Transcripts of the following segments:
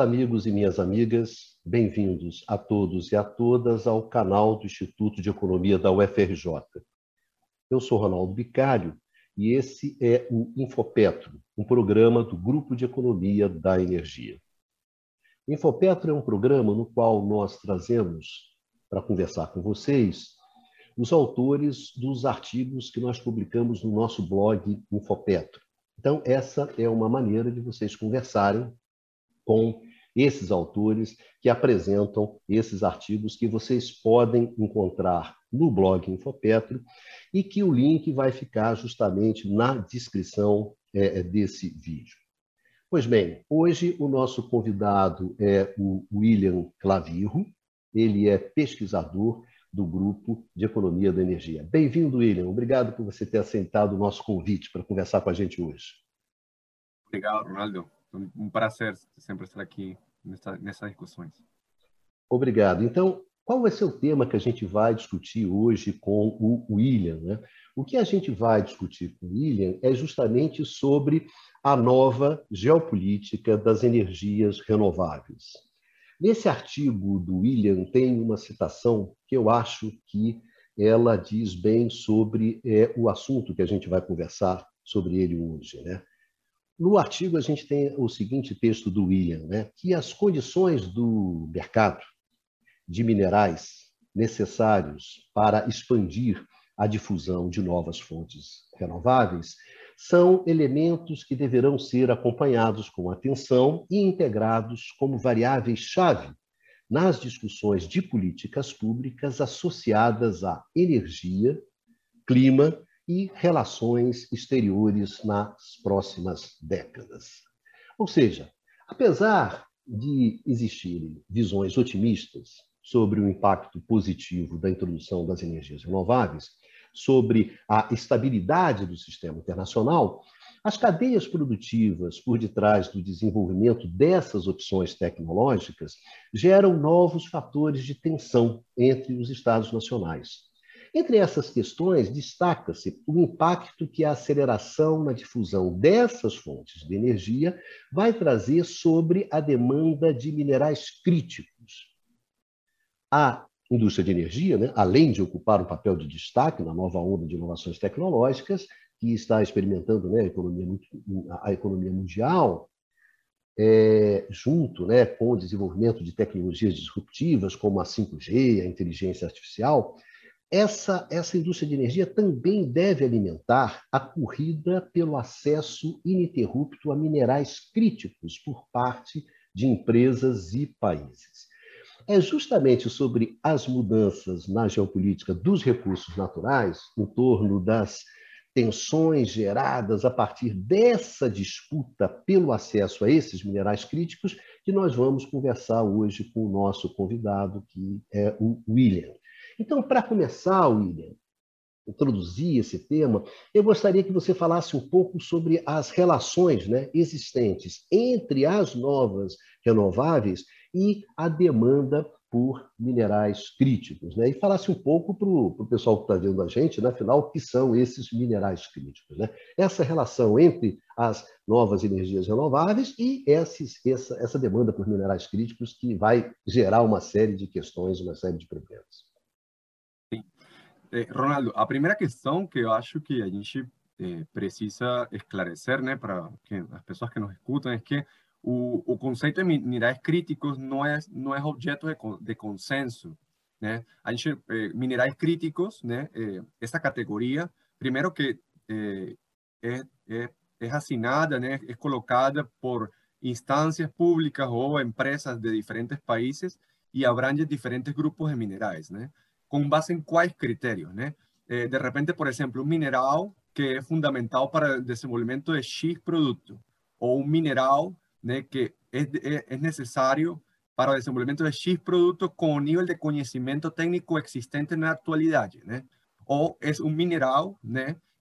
Amigos e minhas amigas, bem-vindos a todos e a todas ao canal do Instituto de Economia da UFRJ. Eu sou Ronaldo Bicalho e esse é o Infopetro, um programa do Grupo de Economia da Energia. O Infopetro é um programa no qual nós trazemos para conversar com vocês os autores dos artigos que nós publicamos no nosso blog Infopetro. Então, essa é uma maneira de vocês conversarem com esses autores que apresentam esses artigos que vocês podem encontrar no blog Infopetro e que o link vai ficar justamente na descrição é, é, desse vídeo. Pois bem, hoje o nosso convidado é o William Clavirro, ele é pesquisador do Grupo de Economia da Energia. Bem-vindo, William. Obrigado por você ter aceitado o nosso convite para conversar com a gente hoje. Obrigado, Ronaldo. Um prazer sempre estar aqui nessa, nessas discussões. Obrigado. Então, qual vai ser o tema que a gente vai discutir hoje com o William? Né? O que a gente vai discutir com o William é justamente sobre a nova geopolítica das energias renováveis. Nesse artigo do William tem uma citação que eu acho que ela diz bem sobre é, o assunto que a gente vai conversar sobre ele hoje. Né? No artigo, a gente tem o seguinte texto do William, né? que as condições do mercado de minerais necessários para expandir a difusão de novas fontes renováveis são elementos que deverão ser acompanhados com atenção e integrados como variáveis-chave nas discussões de políticas públicas associadas à energia, clima e relações exteriores nas próximas décadas. Ou seja, apesar de existirem visões otimistas sobre o impacto positivo da introdução das energias renováveis, sobre a estabilidade do sistema internacional, as cadeias produtivas por detrás do desenvolvimento dessas opções tecnológicas geram novos fatores de tensão entre os Estados nacionais. Entre essas questões, destaca-se o impacto que a aceleração na difusão dessas fontes de energia vai trazer sobre a demanda de minerais críticos, a indústria de energia, né, além de ocupar um papel de destaque na nova onda de inovações tecnológicas, que está experimentando né, a, economia, a economia mundial, é, junto né, com o desenvolvimento de tecnologias disruptivas, como a 5G, a inteligência artificial, essa, essa indústria de energia também deve alimentar a corrida pelo acesso ininterrupto a minerais críticos por parte de empresas e países é justamente sobre as mudanças na geopolítica dos recursos naturais, em torno das tensões geradas a partir dessa disputa pelo acesso a esses minerais críticos, que nós vamos conversar hoje com o nosso convidado, que é o William. Então, para começar, William, introduzir esse tema, eu gostaria que você falasse um pouco sobre as relações né, existentes entre as novas renováveis e a demanda por minerais críticos. Né? E falasse um pouco para o pessoal que está vendo a gente, né? afinal, o que são esses minerais críticos. Né? Essa relação entre as novas energias renováveis e esses, essa, essa demanda por minerais críticos que vai gerar uma série de questões, uma série de problemas. Eh, Ronaldo, a primeira questão que eu acho que a gente eh, precisa esclarecer né, para as pessoas que nos escutam é que o, o conceito de minerais críticos não é não é objeto de, de consenso, né? A gente eh, minerais críticos, né? Essa categoria, primeiro que é, é, é assinada, né? É colocada por instâncias públicas ou empresas de diferentes países e abrange diferentes grupos de minerais, né? Com base em quais critérios, né? Eh, de repente, por exemplo, um mineral que é fundamental para o desenvolvimento de X produto ou um mineral que es, necesario para el desenvolvimiento de X productos con nivel de conocimiento técnico existente en la actualidad. O es un mineral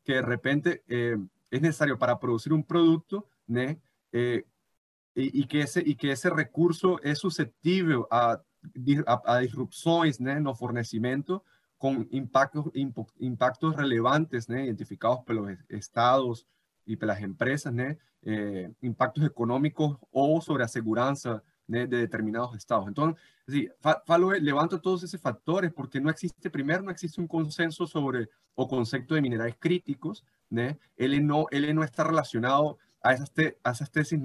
que de repente eh, es necesario para producir un producto eh, y, que ese, y que ese recurso es susceptible a, a, disrupciones en el fornecimiento con impactos, impactos relevantes identificados por los estados y para las empresas, eh, impactos económicos o sobre la seguridad de determinados estados. Entonces, sí, falo, levanto todos esos factores porque no existe, primero, no existe un consenso sobre o concepto de minerales críticos, él no, él no está relacionado a esas, a esas tesis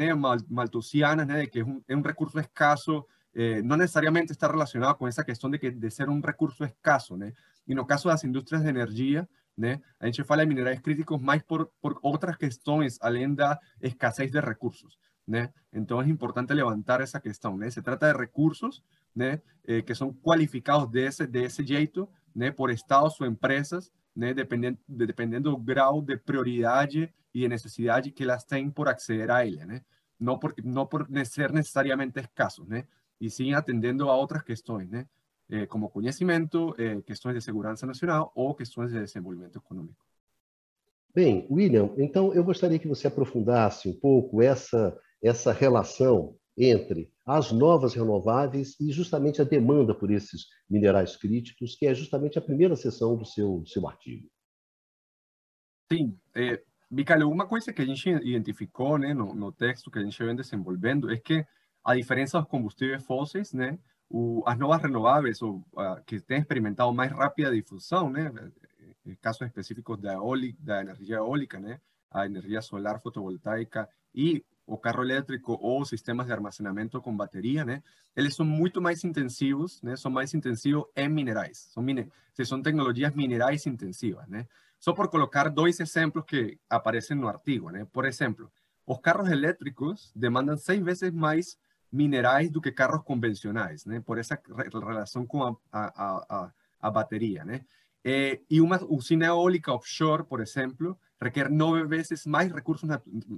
maltusianas de que es un, es un recurso escaso, eh, no necesariamente está relacionado con esa cuestión de, que, de ser un recurso escaso. ¿no? Y en el caso de las industrias de energía, ¿no? a gente fala de minerales críticos más por, por otras cuestiones, além da escasez de recursos. ¿no? Entonces es importante levantar esa cuestión. ¿no? Se trata de recursos ¿no? Eh, que son cualificados de ese, de ese jeito ¿no? por estados o empresas, ¿no? Dependiendo, dependiendo del grado de prioridad y de necesidad que elas têm por acceder a ella. ¿no? No, por, no por ser necesariamente escasos. ¿no? Y siguen atendiendo a otras cuestiones, eh, como conhecimento, eh, questões de segurança nacional ou questões de desenvolvimento econômico. Bem, William, então eu gostaria que você aprofundasse um pouco essa, essa relação entre as novas renováveis e justamente a demanda por esses minerais críticos, que é justamente a primeira seção do seu, do seu artigo. Sim, é, Bicalho, uma coisa que a gente identificou né, no, no texto que a gente vem desenvolvendo é que a diferencia de los combustibles fósiles, né, las nuevas renovables o, que han experimentado más rápida difusión, en casos específicos de, de energía eólica, né, a energía solar fotovoltaica y o carro eléctrico o sistemas de almacenamiento con batería, né, eles son mucho más intensivos, né, son más intensivos en minerais, son, mine son tecnologías minerais intensivas. Né. Só por colocar dos ejemplos que aparecen no artigo. Né. Por ejemplo, los carros eléctricos demandan seis veces más minerais do que carros convencionais, né? Por essa relação com a, a, a, a bateria, né? Eh, e uma usina eólica offshore, por exemplo, requer nove vezes mais recursos,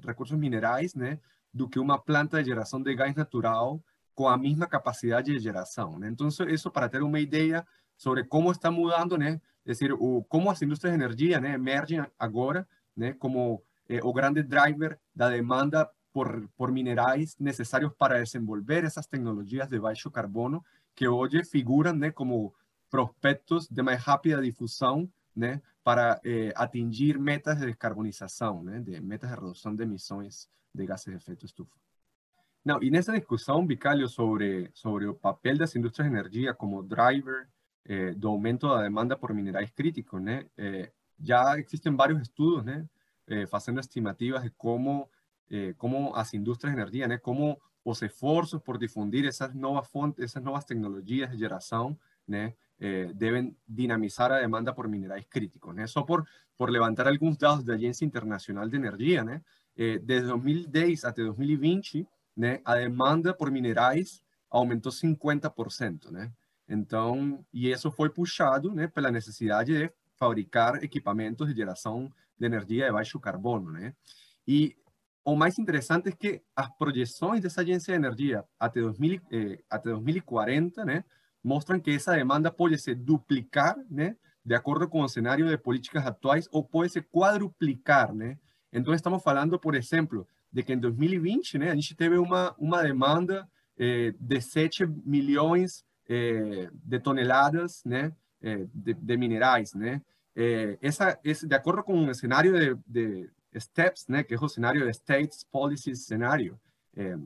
recursos minerais, né? Do que uma planta de geração de gás natural com a mesma capacidade de geração, né? Então, isso para ter uma ideia sobre como está mudando, né? É o, como as indústrias de energia, né? Emergem agora, né? Como eh, o grande driver da demanda por, por minerais necesarios para desenvolver esas tecnologías de bajo carbono que hoy figuran ¿no? como prospectos de más rápida difusión ¿no? para eh, atingir metas de descarbonización, ¿no? de metas de reducción de emisiones de gases de efecto estufa. No, y en esa discusión, Vicalio, sobre, sobre el papel de las industrias de energía como driver eh, de aumento de la demanda por minerales críticos, ¿no? Eh, ya existen varios estudios ¿no? eh, haciendo estimativas de cómo eh, como las industrias de energía, ¿no? como los esfuerzos por difundir esas nuevas fuentes, esas nuevas tecnologías de generación, ¿no? Eh, dinamizar la demanda por minerales críticos. ¿no? Por, por levantar algunos datos de la Agencia Internacional de Energía. ¿no? Eh, desde 2010 hasta 2020, ¿no? la demanda por minerales aumentó 50%. ¿no? Entonces, y eso fue puxado ¿no? por la necesidad de fabricar equipamientos de generación de energía de bajo carbono. ¿no? Y o mais interessante é que as projeções dessa agência de energia até, 2000, eh, até 2040 né, mostram que essa demanda pode se duplicar né, de acordo com o cenário de políticas atuais ou pode se quadruplicar. Né? Então, estamos falando, por exemplo, de que em 2020 né, a gente teve uma, demanda eh, de 7 milhões eh, de toneladas né, de, de, minerais. Né? Eh, de acordo com o cenário de, de STEPS, né, que é o cenário de States Policy Scenario, é,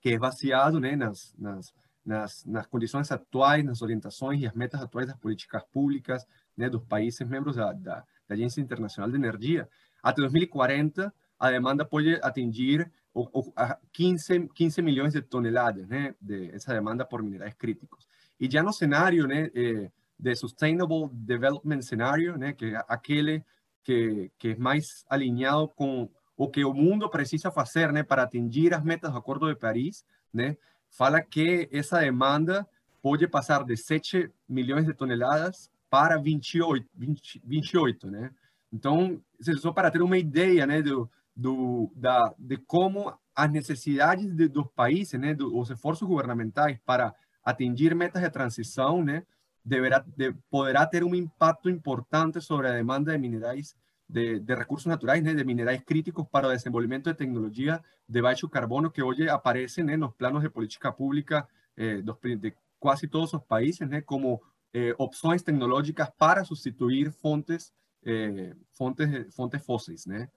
que é baseado né, nas, nas, nas, nas, condições atuais, nas orientações e as metas atuais das políticas públicas né, dos países membros da, da, da Agência Internacional de Energia. Até 2040, a demanda pode atingir o, o, a 15, 15 milhões de toneladas né, de essa demanda por minerais críticos. E já no cenário né, eh, de Sustainable Development Scenario, né, que é aquele que, que es más alineado con o que el mundo precisa hacer ¿no? para atingir las metas del Acuerdo de París, ¿no? fala que esa demanda puede pasar de 7 millones de toneladas para 28, 20, 28 né? Então, só para ter uma ideia né, do, do, da, de como as necessidades de, dos países, né, dos esforços governamentais para atingir metas de transição, né, deberá, de, poderá ter um impacto importante sobre a demanda de minerais, de, de recursos naturais, né, de minerais críticos para o desenvolvimento de tecnologia de baixo carbono que hoje aparecem né, nos planos de política pública eh, dos, de quase todos os países, né, como eh, opções tecnológicas para substituir fontes, eh, fontes, fontes fósseis. Né?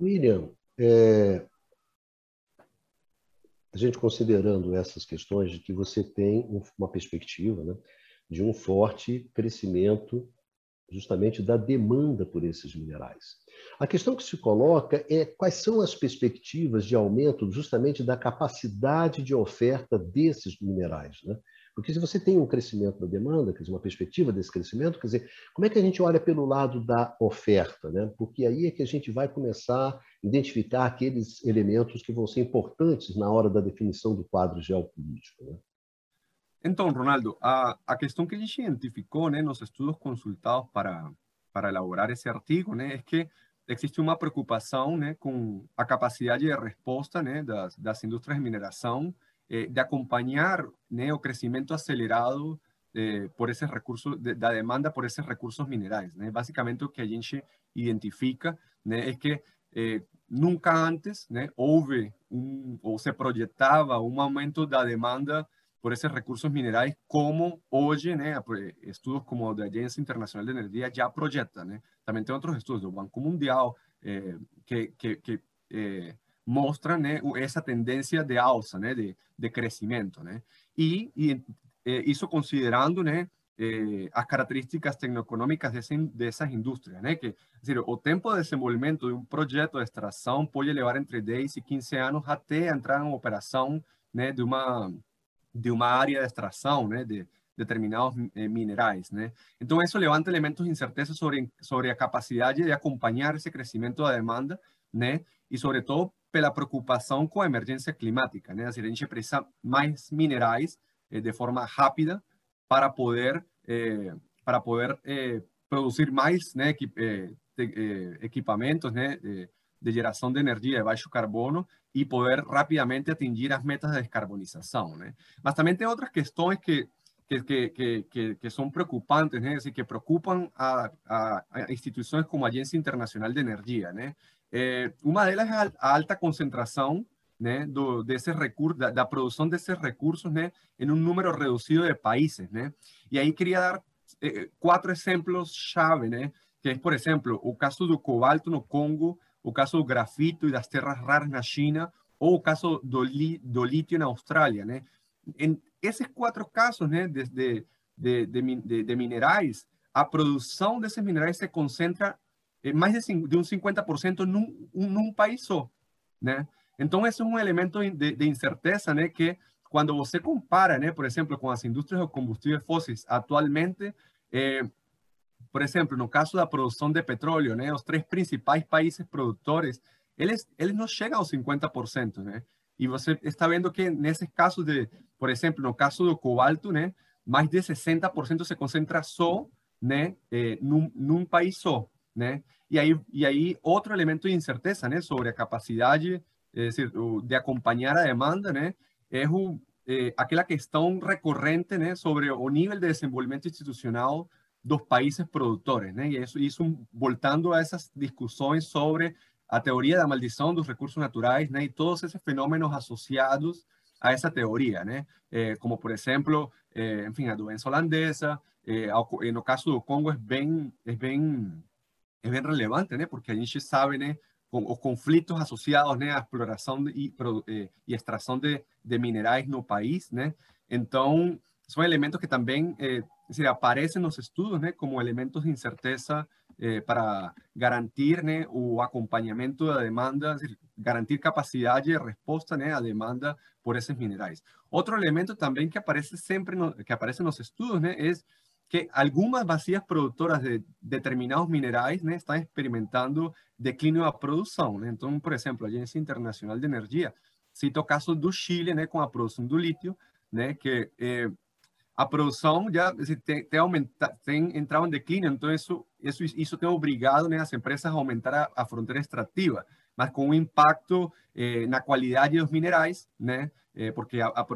William, é, a gente considerando essas questões de que você tem uma perspectiva né, de um forte crescimento justamente da demanda por esses minerais. A questão que se coloca é quais são as perspectivas de aumento justamente da capacidade de oferta desses minerais. Né? Porque se você tem um crescimento da demanda, quer dizer, uma perspectiva desse crescimento, quer dizer, como é que a gente olha pelo lado da oferta? Né? Porque aí é que a gente vai começar a identificar aqueles elementos que vão ser importantes na hora da definição do quadro geopolítico. Né? Então, Ronaldo, a, a questão que a gente identificou né, nos estudos consultados para, para elaborar esse artigo né, é que existe uma preocupação né, com a capacidade de resposta né, das, das indústrias de mineração eh, de acompanhar né, o crescimento acelerado eh, por esses recursos, de, da demanda por esses recursos minerais. Né? Basicamente, o que a identifica né, é que eh, nunca antes houve um, ou se projetava um aumento da demanda por esses recursos minerais, como hoje, né, estudos como o da Agência Internacional de Energia já projeta, né? Também tem outros estudos do Banco Mundial eh, que, que, que eh, mostram né, essa tendência de alça, né, de, de crescimento, né? E, e isso considerando, né, eh, as características tecnoeconômicas dessas indústrias, né? Que, dizer, o tempo de desenvolvimento de um projeto de extração pode levar entre 10 e 15 anos até entrar em operação, né, de uma de uma área de extração, né, de determinados eh, minerais, né? Então isso levanta elementos de incerteza sobre sobre a capacidade de acompanhar esse crescimento da demanda, né? E sobre todo pela preocupação com a emergência climática, né? a gente precisa mais minerais eh, de forma rápida para poder eh, para poder eh, produzir mais, né, equip eh, de, equipamentos, né, de, de geração de energia de baixo carbono e poder rapidamente atingir as metas de descarbonização, né? Mas também tem outras questões que que, que, que, são preocupantes, né? Assim, que preocupam a, a, a, instituições como a Agência Internacional de Energia, né? Eh, uma delas é a alta concentração né, do, desses recursos, da, da, produção desses recursos né, em um número reduzido de países. Né? E aí queria dar eh, quatro exemplos-chave, né, que é, por exemplo, o caso do cobalto no Congo, o caso do grafito e das terras raras na China, ou o caso do, li, do lítio na Austrália. Né? Esses quatro casos né, de, de, de, de, minerais, a produção desses minerais se concentra eh, mais de, de um 50% num, num país só, né? Então, esse é um elemento de, de, incerteza, né? Que quando você compara, né? Por exemplo, com as indústrias de combustíveis fósseis atualmente, eh, por exemplo, no caso da produção de petróleo, né? Os três principais países produtores, eles, eles não chegam aos 50%, né? E você está vendo que nesses casos de, por exemplo, no caso do cobalto, né? Mais de 60% se concentra só, né? Eh, num, num país só né? E aí, e aí outro elemento de incerteza, né, sobre a capacidade, é dizer, de acompanhar a demanda, né, é o, é, aquela questão recorrente, né, sobre o nível de desenvolvimento institucional dos países produtores, né? E isso, isso voltando a essas discussões sobre a teoria da maldição dos recursos naturais, né? E todos esses fenômenos associados a essa teoria, né? Eh, como, por exemplo, eh, enfim, a doença holandesa, eh, no caso do Congo é bem, é bem é bem relevante, né? Porque a gente sabe, né? Os conflitos associados, né? À exploração e, eh, e extração de, de minerais no país, né? Então, são elementos que também eh, aparecem nos estudos, né? Como elementos de incerteza eh, para garantir, né? O acompanhamento da demanda, garantir capacidade de resposta, né? À demanda por esses minerais. Outro elemento também que aparece sempre, no, que aparece nos estudos, né? É que algunas vacías productoras de determinados minerales están experimentando declínio da produção. Entonces, por ejemplo, a Agência Internacional de Energia cita o caso do Chile né, com a produção do lítio, né, que eh, a produção já tem, tem, tem entrado em declínio, então isso, isso, isso tem obrigado né, as empresas a aumentar a, a fronteira extrativa, mas com um impacto eh, na qualidade dos minerais, né, eh, porque a, a,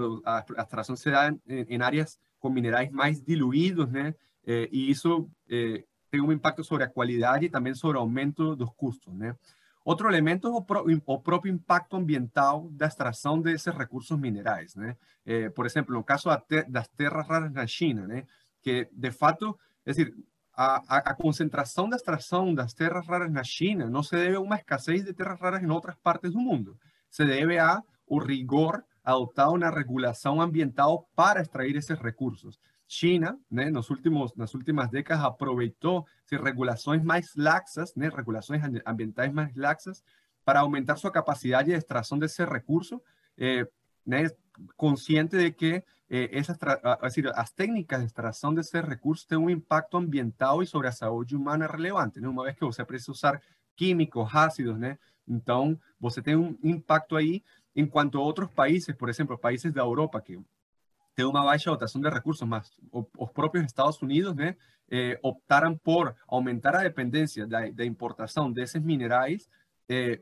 a extração se dá em, em áreas com minerais mais diluídos, né? Eh, e isso eh, tem um impacto sobre a qualidade e também sobre o aumento dos custos, né? Outro elemento é o, pro, o próprio impacto ambiental da extração desses recursos minerais, né? Eh, por exemplo, no caso das terras raras na China, né? Que, de fato, é dizer, a, a, concentração da extração das terras raras na China não se deve a uma escassez de terras raras em outras partes do mundo. Se deve a o rigor adoptado na regulação ambiental para extrair esses recursos. China, né, nos últimos, últimas décadas, aproveitou se, regulações mais laxas, né, regulações ambientais mais laxas, para aumentar sua capacidade de extração desse recurso, eh, né, consciente de que eh, essas, decir, as técnicas de extração desse recurso têm um impacto ambiental e sobre a saúde humana relevante. Né? Uma vez que você precisa usar químicos, ácidos, né? então você tem um impacto aí, enquanto outros países, por exemplo, países da Europa que têm uma baixa dotação de recursos, mas os próprios Estados Unidos né, eh, optaram por aumentar a dependência da, da importação desses minerais, eh,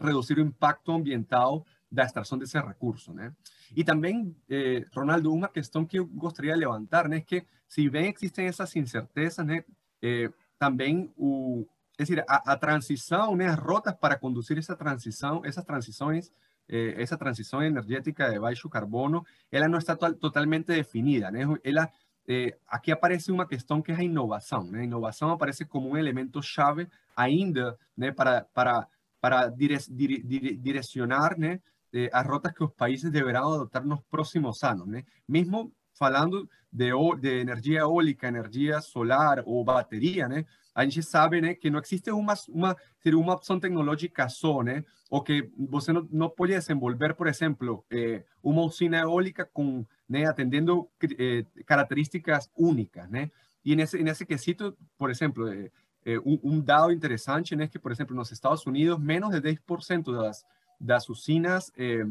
reduzir o impacto ambiental da extração desse recurso, né? E também, eh, Ronaldo, uma questão que eu gostaria de levantar, né, é que se bem existem essas incertezas, né, eh, também o, é decir, a, a, transição, né, as rotas para conduzir essa transição, essas transições, eh, essa transição energética de baixo carbono, ela não está to totalmente definida, né? Ela eh, aqui aparece uma questão que é a inovação, né? A inovação aparece como um elemento chave ainda, né, para para para dire, dire, dire, direcionar, né, eh, as rotas que os países deverão adotar nos próximos anos, né? Falando de, de energia eólica, energia solar ou bateria, né? A gente sabe, né, que não existe uma uma uma opção tecnológica só, né? Ou que você não, não pode desenvolver, por exemplo, eh, uma usina eólica com, né, atendendo eh, características únicas, né? E nesse nesse quesito, por exemplo, eh, um, um, dado interessante, né, que, por exemplo, nos Estados Unidos, menos de 10% das das usinas, eh,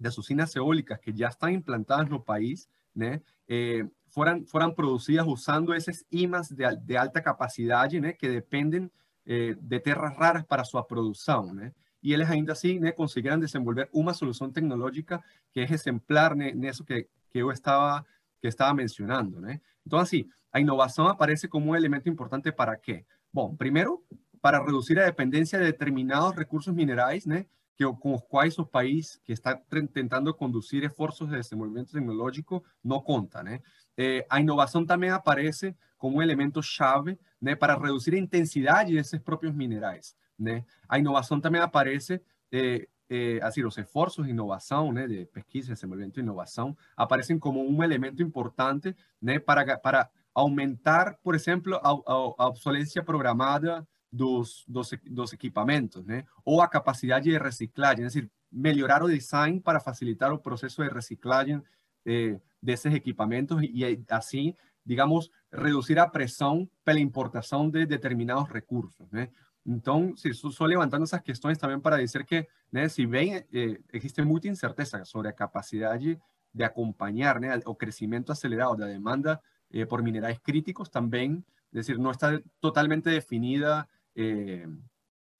das usinas eólicas que já estão implantadas no país, né, eh, foram, foram produzidas usando esses imãs de, de alta capacidade, né, que dependem eh, de terras raras para sua produção, né, e eles ainda assim, né, conseguiram desenvolver uma solução tecnológica que é exemplar né, nisso que, que eu estava que estava mencionando, né? Então, assim, a inovação aparece como um elemento importante para quê? Bom, primeiro, para reduzir a dependência de determinados recursos minerais, né? Que, com quais o país que está tentando conduzir esforços de desenvolvimento tecnológico não conta, né? Eh, a inovação também aparece como um elemento chave, né, para reduzir a intensidade desses próprios minerais, né? A inovação também aparece eh, eh, assim, os esforços de inovação, de pesquisa, desenvolvimento e inovação, aparecem como um elemento importante, para, para aumentar, por exemplo, a, a, a programada dos, dos, dos equipamentos, né? Ou a capacidade de reciclagem, é decir, melhorar o design para facilitar o processo de reciclagem eh, desses equipamentos e assim, digamos, reduzir a pressão pela importação de determinados recursos, né? Então, se só levantando essas questões também para dizer que, né, se bem eh, existe muita incerteza sobre a capacidade de acompanhar né, o crescimento acelerado da demanda eh, por minerais críticos, também, es decir, não está totalmente definida eh,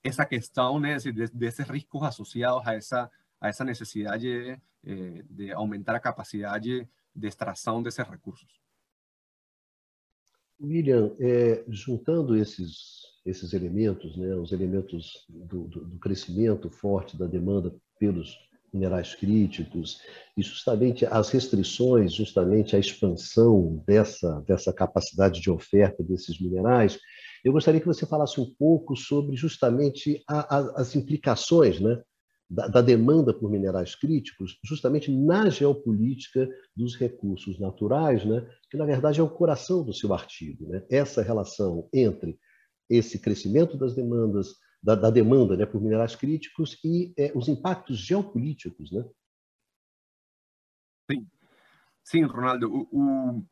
esa cuestión de, de, esos riesgos asociados a esa, a esa necesidad de, eh, de aumentar la capacidad de, de extração desses recursos. William, é, juntando esses, esses elementos, né, os elementos do, do, do, crescimento forte da demanda pelos minerais críticos e justamente as restrições, justamente a expansão dessa, dessa capacidade de oferta desses minerais, eu gostaria que você falasse um pouco sobre justamente a, a, as implicações né, da, da, demanda por minerais críticos, justamente na geopolítica dos recursos naturais, né, que na verdade é o coração do seu artigo. Né? Essa relação entre esse crescimento das demandas, da, da demanda né, por minerais críticos e é, os impactos geopolíticos. Né? Sim, Sim Ronaldo. O,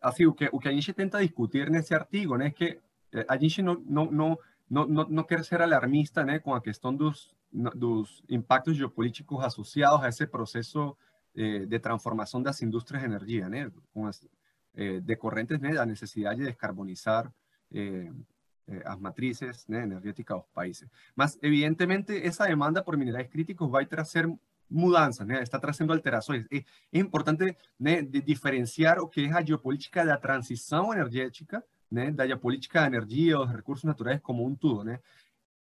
assim, o que, o que a gente tenta discutir nesse artigo, né, é que eh, a gente não, não, não, não, não ser alarmista né, com a questão dos, dos impactos geopolíticos associados a esse processo eh, de transformação das indústrias de energia, né, com as eh, decorrentes né, da necessidade de descarbonizar eh, eh, as matrizes né, energéticas países. Mas, evidentemente, essa demanda por minerais críticos vai trazer mudanças, né? está trazendo alterações. É, é importante né, de diferenciar o que é a geopolítica da transição energética, né, da geopolítica da energia, dos recursos naturais como um todo, né?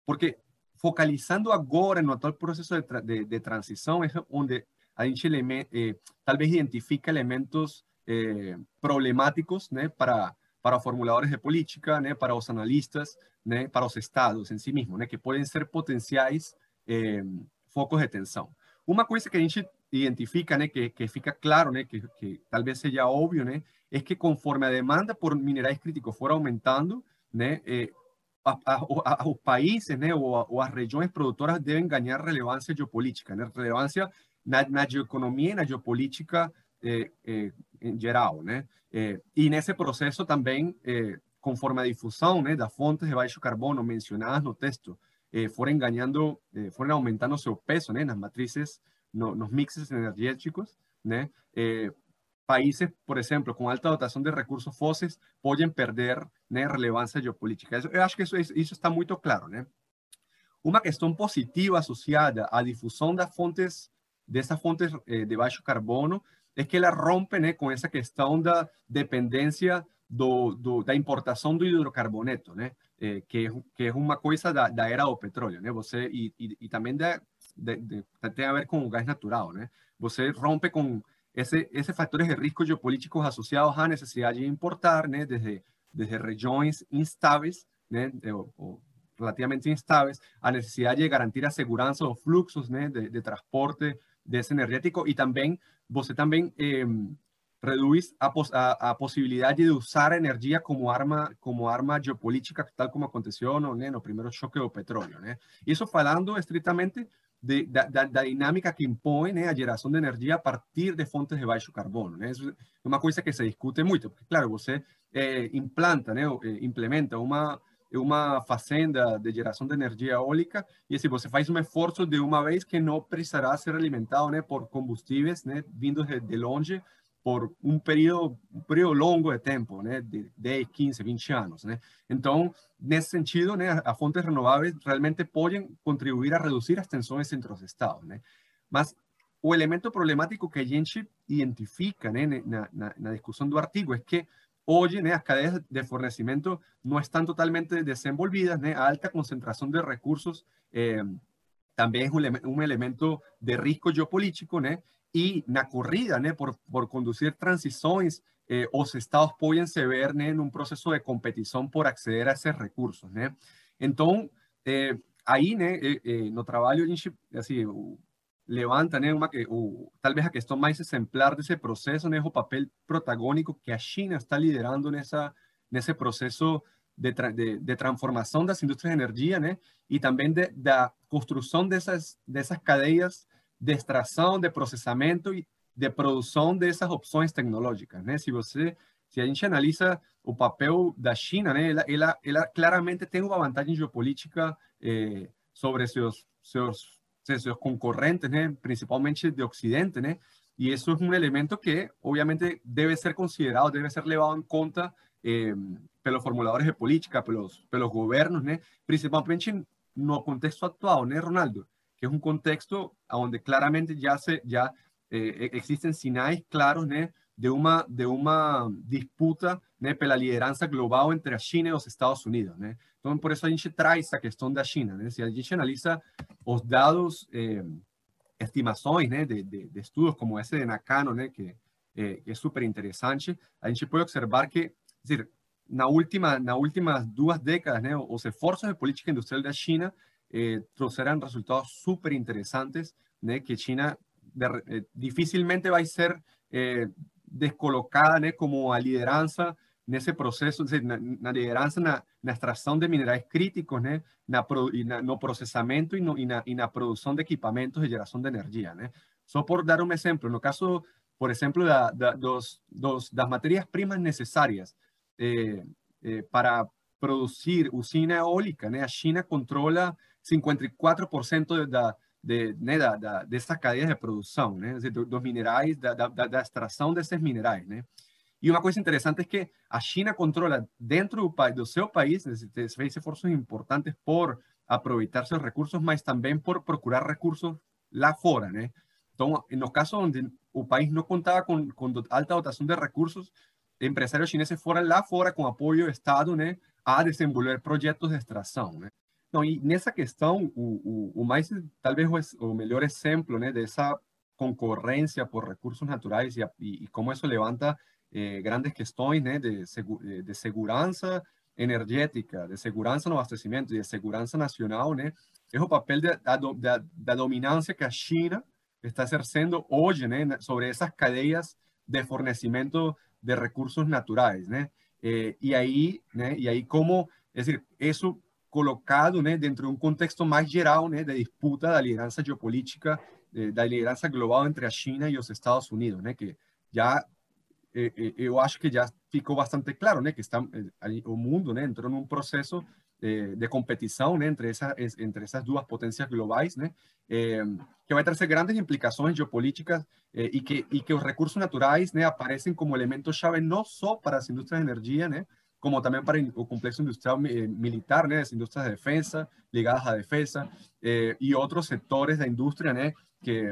Porque focalizando agora no atual processo de, de, de transição é onde a gente eh, talvez identifica elementos eh, problemáticos, né, para para formuladores de política, né, para os analistas, né, para os estados em si mesmo, né, que podem ser potenciais eh, focos de tensão. Uma coisa que a gente identifica, né, que, que fica claro, né, que, que talvez seja óbvio, né, é que conforme a demanda por minerais críticos for aumentando, né, eh, a, a, a, os países né, as regiões produtoras devem ganhar relevância geopolítica, né, relevância na, na geoeconomia e na geopolítica eh, eh, em geral, né? Eh, e nesse processo também, eh, conforme a difusão né, das fontes de baixo carbono mencionadas no texto, eh, forem ganhando, eh, forem aumentando seu peso nas matrizes, no, nos mixes energéticos, né? países, por exemplo, com alta dotação de recursos fósseis, podem perder relevância geopolítica. Eu acho que isso, isso está muito claro? Uma questão positiva associada à difusão das fontes, dessas fontes de baixo carbono, es que ela rompe com essa questão da dependência do, do, da importação do hidrocarboneto, eh, que, que é uma coisa da, era do petróleo, né, você, e, e, de, de, a ver com o gás natural, né, você rompe com esse, esses fatores de risco geopolíticos associados à necessidade de importar, né, desde, desde regiões instáveis, né, relativamente instáveis, a necessidade de garantir a segurança dos fluxos de, de transporte energético. E também você também eh, reduz a, pos a, a, possibilidade de usar a energia como arma como arma geopolítica, tal como aconteceu no, né, no primeiro choque do petróleo. Né? Isso falando estritamente de, da, da, da, dinâmica que impõe né, a geração de energia a partir de fontes de baixo carbono. Né? Isso é uma coisa que se discute muito, porque, claro, você eh, implanta, né, implementa uma uma fazenda de geração de energia eólica e se você faz um esforço de uma vez que não precisará ser alimentado né, por combustíveis né, vindos de, de longe por um período, um período longo de tempo, né, de 10, 15, 20 anos. Né? Então, nesse sentido, né, as fontes renováveis realmente podem contribuir a reduzir as tensões entre os estados. Né? Mas elemento problemático que a identifica né, na, na, na discussão do artigo é que Hoy, las cadenas de fornecimiento no están totalmente desenvolvidas, alta concentración de recursos eh, también es un, elemento de riesgo geopolítico, y la corrida por, por conducir transiciones, eh, los estados pueden se ver en un proceso de competición por acceder a esos recursos. Entonces, eh, ahí, eh, eh, no trabajo, así, levanta né, uma, o, talvez a questão mais exemplar desse processo, né, o papel protagônico que a China está liderando nessa, nesse processo de, de, de transformação das indústrias de energia, né, e também de, da construção dessas, dessas cadeias de extração, de processamento e de produção dessas opções tecnológicas. Né? Se você, se a gente analisa o papel da China, né, ela, ela, ela claramente tem uma vantagem geopolítica eh, sobre seus, seus seus concorrentes, né, principalmente de Occidente, né, e isso é um elemento que, obviamente, deve ser considerado, deve ser levado em conta eh, pelos formuladores de política, pelos, pelos governos, né, principalmente no contexto atual, né, Ronaldo, que é um contexto onde claramente já se já eh, existem sinais claros, né, de uma de uma disputa, né, pela liderança global entre a China e os Estados Unidos, né? Então, por isso a gente traz a questão da China, né? Se a gente analisa os dados, eh, estimações, né, de, de, de, estudos como esse de Nakano, né, que, eh, que é super interessante, a gente pode observar que, dizer, na última, nas últimas duas décadas, né, os esforços de política industrial da China eh, trouxeram resultados super interessantes, né, que China de, eh, dificilmente vai ser eh, descolocada como a liderança nesse processo, na, na liderança na, na, extração de minerais críticos, né, na, e na, no processamento e, no, e, na, e de equipamentos de geração de energia. Né? Por dar um exemplo, no caso, por exemplo, da, da, dos, matérias-primas necessárias eh, eh, para produzir usina eólica, a China controla 54% da, de, né, da, da, dessa cadeia de produção, né, dos minerais, da, da, da, extração desses minerais, né. E uma coisa interessante é que a China controla dentro do, do seu país, fez esforços importantes por aproveitar seus recursos, mas também por procurar recursos lá fora, né. Então, no caso onde o país não contava com, com alta dotação de recursos, empresários chineses foram lá fora com apoio do Estado, né, a desenvolver projetos de extração, né. Então, e nessa questão, o, o, o mais, talvez o, o melhor exemplo né, dessa concorrência por recursos naturais e, e, e como isso levanta eh, grandes questões né, de, de segurança energética, de segurança no abastecimento e de segurança nacional, né, é o papel da, da dominância que a China está exercendo hoje né, sobre essas cadeias de fornecimento de recursos naturais, né? Eh, e aí, né? E aí como, é dizer, isso colocado, né, dentro de um contexto mais geral, né, de disputa da liderança geopolítica, da liderança global entre a China e os Estados Unidos, né, que já eh, eh, eu acho que já ficou bastante claro, né, que está o mundo, né, entrou num processo de, competição né, entre, essa, entre essas duas potências globais, né, eh, que vai trazer grandes implicações geopolíticas eh, e, que, e que os recursos naturais né, aparecem como elementos chave não só para as indústrias de energia, né, como também para o complexo industrial eh, militar, né, as indústrias de defesa, ligadas à defesa, eh, e outros setores da indústria, né, que,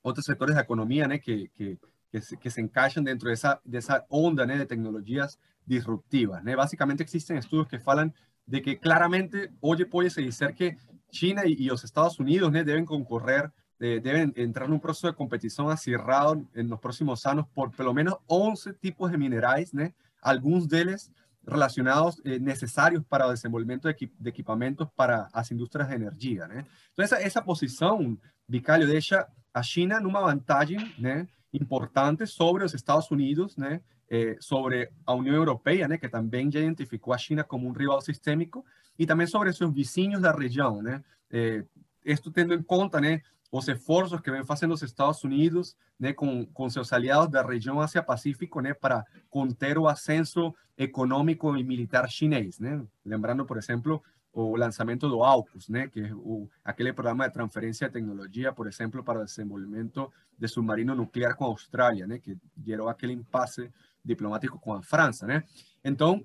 outros setores da economia, né, que, que, que, se, que se encaixam dentro dessa, dessa onda né, de tecnologias disruptivas. Né? Basicamente existen estudos que falam de que claramente hoy puede ser que China y, los Estados Unidos ¿no? deben concorrer, eh, deben entrar en un proceso de competición acirrado en los próximos años por por lo menos 11 tipos de minerales, ¿no? algunos de ellos relacionados eh, necesarios para el desenvolvimiento de, equipamientos para las industrias de energía. ¿no? Entonces, esa, posición, Vicalio, deja a China en una ventaja ¿no? importante sobre los Estados Unidos, ¿no? eh, sobre a União Europeia, né, que também já identificou a China como um rival sistêmico, e também sobre seus vizinhos da região, né, eh, isto tendo em conta, né, os esforços que vem fazendo os Estados Unidos, né, com, com seus aliados da região Ásia-Pacífico, né, para conter o ascenso econômico e militar chinês, né, lembrando, por exemplo, o lançamento do AUKUS, né, que é o, aquele programa de transferência de tecnologia, por exemplo, para o desenvolvimento de submarino nuclear com a Austrália, né, que gerou aquele impasse diplomático com a França, né? Então,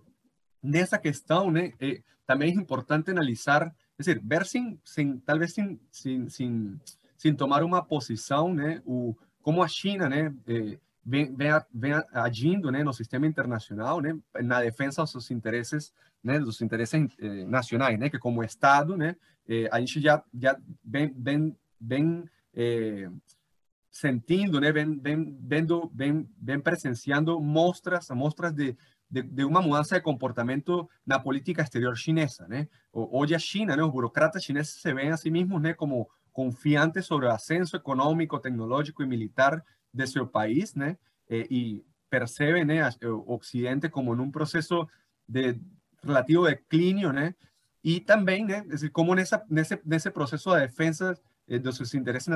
nessa questão, né, é, também é importante analisar, é dizer, ver sem, talvez sem, sem tomar uma posição, né, o, como a China, né, é, vem, vem, vem agindo, né, no sistema internacional, né, na defesa dos seus interesses, né, dos interesses eh, nacionais, né, que como Estado, né, eh, a gente já já vem, eh, sentindo, né, vem, vendo, vem presenciando mostras, mostras de, de, de, uma mudança de comportamento na política exterior chinesa, né? Hoje a China, né, os burocratas chineses se veem a si mesmos, né, como confiantes sobre o ascenso econômico, tecnológico e militar de seu país, né? E percebem, né, o Ocidente como num processo de relativo declínio, né? E também, né, como nessa, nesse, nesse processo de defesa eh, de sus intereses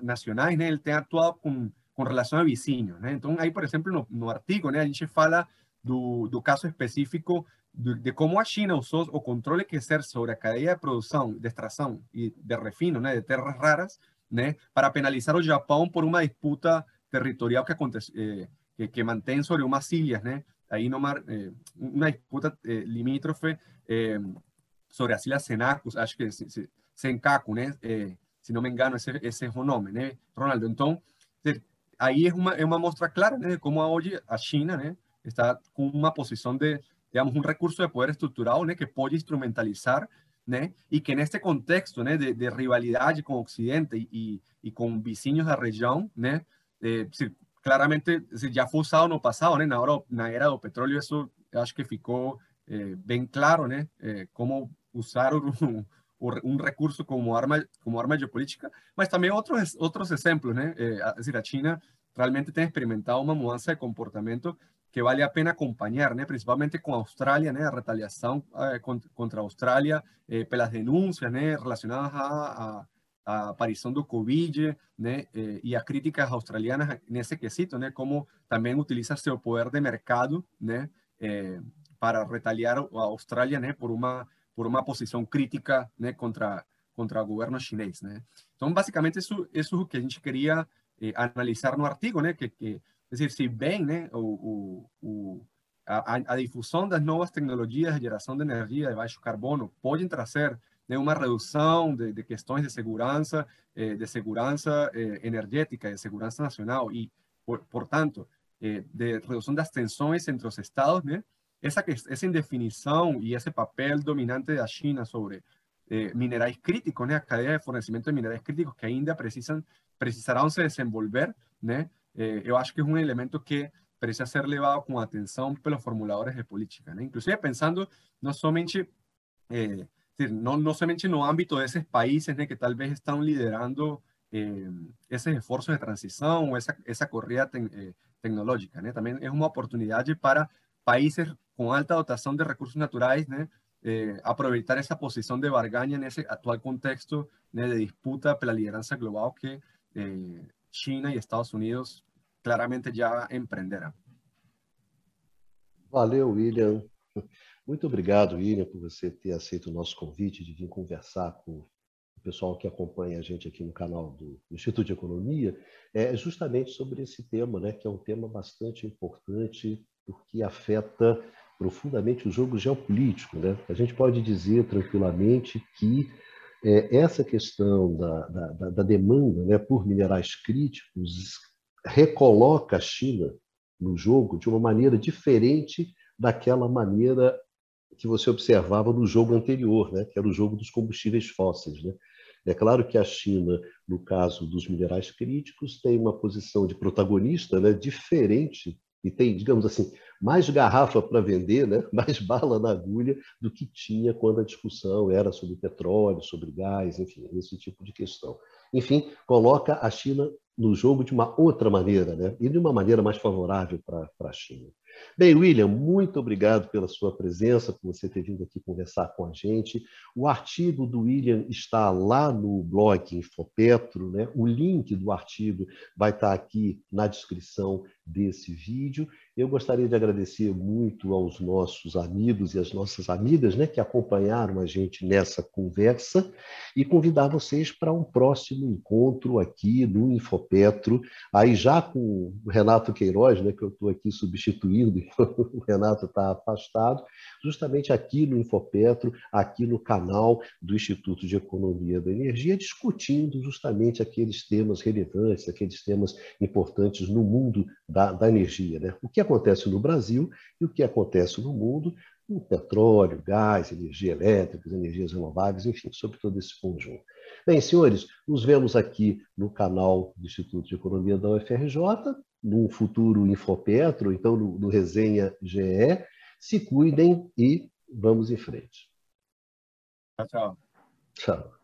nacionais, né, ele tem atuado com, com relação a vizinhos. Né? Então, aí, por exemplo, no, no artigo, né, a gente fala do, do caso específico de, de, como a China usou o controle que exerce sobre a cadeia de produção, de extração e de refino né, de terras raras né, para penalizar o Japão por uma disputa territorial que, acontece, eh, que, que, mantém sobre umas ilhas, né, aí no mar, eh, uma disputa eh, limítrofe eh, sobre as ilhas Senacus, acho que se, se, Senkaku, né, se não me engano, esse, esse é o nome, né, Ronaldo? Então, aí é uma, é uma mostra clara né, de como hoje a China né, está com uma posição de, digamos, um recurso de poder estrutural né, que pode instrumentalizar né, e que neste contexto né, de, de rivalidade com o Ocidente e, e com vizinhos da região, né, eh, claramente já foi usado no passado, né, na, hora, era do petróleo, isso acho que ficou eh, claro, né, eh, como usar o, um recurso como arma como arma geopolítica, mas também outros outros exemplos, né? Eh, dizer, a China realmente tem experimentado uma mudança de comportamento que vale a pena acompanhar, né? Principalmente com a Austrália, né? A retaliação eh, contra a Austrália eh, pelas denúncias, né? Relacionadas a, a, a aparição do Covid, né? Eh, e as críticas australianas nesse quesito, né? Como também utiliza seu poder de mercado, né? Eh, para retaliar a Austrália, né? Por uma por uma posição crítica né, contra, contra o governo chinês. Né? Então, basicamente, isso, isso que a gente queria eh, analisar no artigo, né? que, que, se bem né, o, o, a, a, difusão das novas tecnologias de geração de energia de baixo carbono podem trazer né, uma redução de, de, questões de segurança, eh, de segurança eh, energética, de segurança nacional e, por, portanto, eh, de redução das tensões entre os estados, né? esa, esa indefinición y ese papel dominante de China sobre eh, minerais críticos, né, a cadeia de fornecimento de minerais críticos que ainda precisam, precisarão se desenvolver, né, eh, eu acho que é um elemento que precisa ser levado com atenção pelos formuladores de política, né? inclusive pensando não somente eh, no, no somente no âmbito de esos países que tal vez están liderando eh, esos esfuerzos de transición o esa, esa corrida te, eh, tecnológica. ¿no? También es una oportunidad para países con alta dotación de recursos naturales eh, aprovechar esa posición de bargaña en ese actual contexto de disputa por la lideranza global que eh, China y Estados Unidos claramente ya emprenderán. Valeu, William. Muito obrigado, William, por você ter aceito o nosso convite de vir conversar com o pessoal que acompanha a gente aqui no canal do Instituto de Economia, é justamente sobre esse tema, né, que é um tema bastante importante, porque afeta profundamente o jogo geopolítico. Né? A gente pode dizer tranquilamente que é, essa questão da, da, da demanda né, por minerais críticos recoloca a China no jogo de uma maneira diferente daquela maneira que você observava no jogo anterior, né? que era o jogo dos combustíveis fósseis. Né? É claro que a China, no caso dos minerais críticos, tem uma posição de protagonista né? diferente e tem, digamos assim, mais garrafa para vender, né? mais bala na agulha do que tinha quando a discussão era sobre petróleo, sobre gás, enfim, esse tipo de questão. Enfim, coloca a China no jogo de uma outra maneira, né? e de uma maneira mais favorável para a China. Bem, William, muito obrigado pela sua presença, por você ter vindo aqui conversar com a gente. O artigo do William está lá no blog Infopetro, né? O link do artigo vai estar aqui na descrição desse vídeo. Eu gostaria de agradecer muito aos nossos amigos e às nossas amigas né, que acompanharam a gente nessa conversa e convidar vocês para um próximo encontro aqui no Infopetro, aí já com o Renato Queiroz, né, que eu estou aqui substituindo, o Renato está afastado, justamente aqui no Infopetro, aqui no canal do Instituto de Economia da Energia, discutindo justamente aqueles temas relevantes, aqueles temas importantes no mundo da, da energia. Né? O que acontece no Brasil e o que acontece no mundo, o petróleo, gás, energia elétrica, energias renováveis, enfim, sobre todo esse conjunto. Bem, senhores, nos vemos aqui no canal do Instituto de Economia da UFRJ, num futuro Infopetro, então no, no Resenha GE. Se cuidem e vamos em frente. Tchau, tchau. Tchau.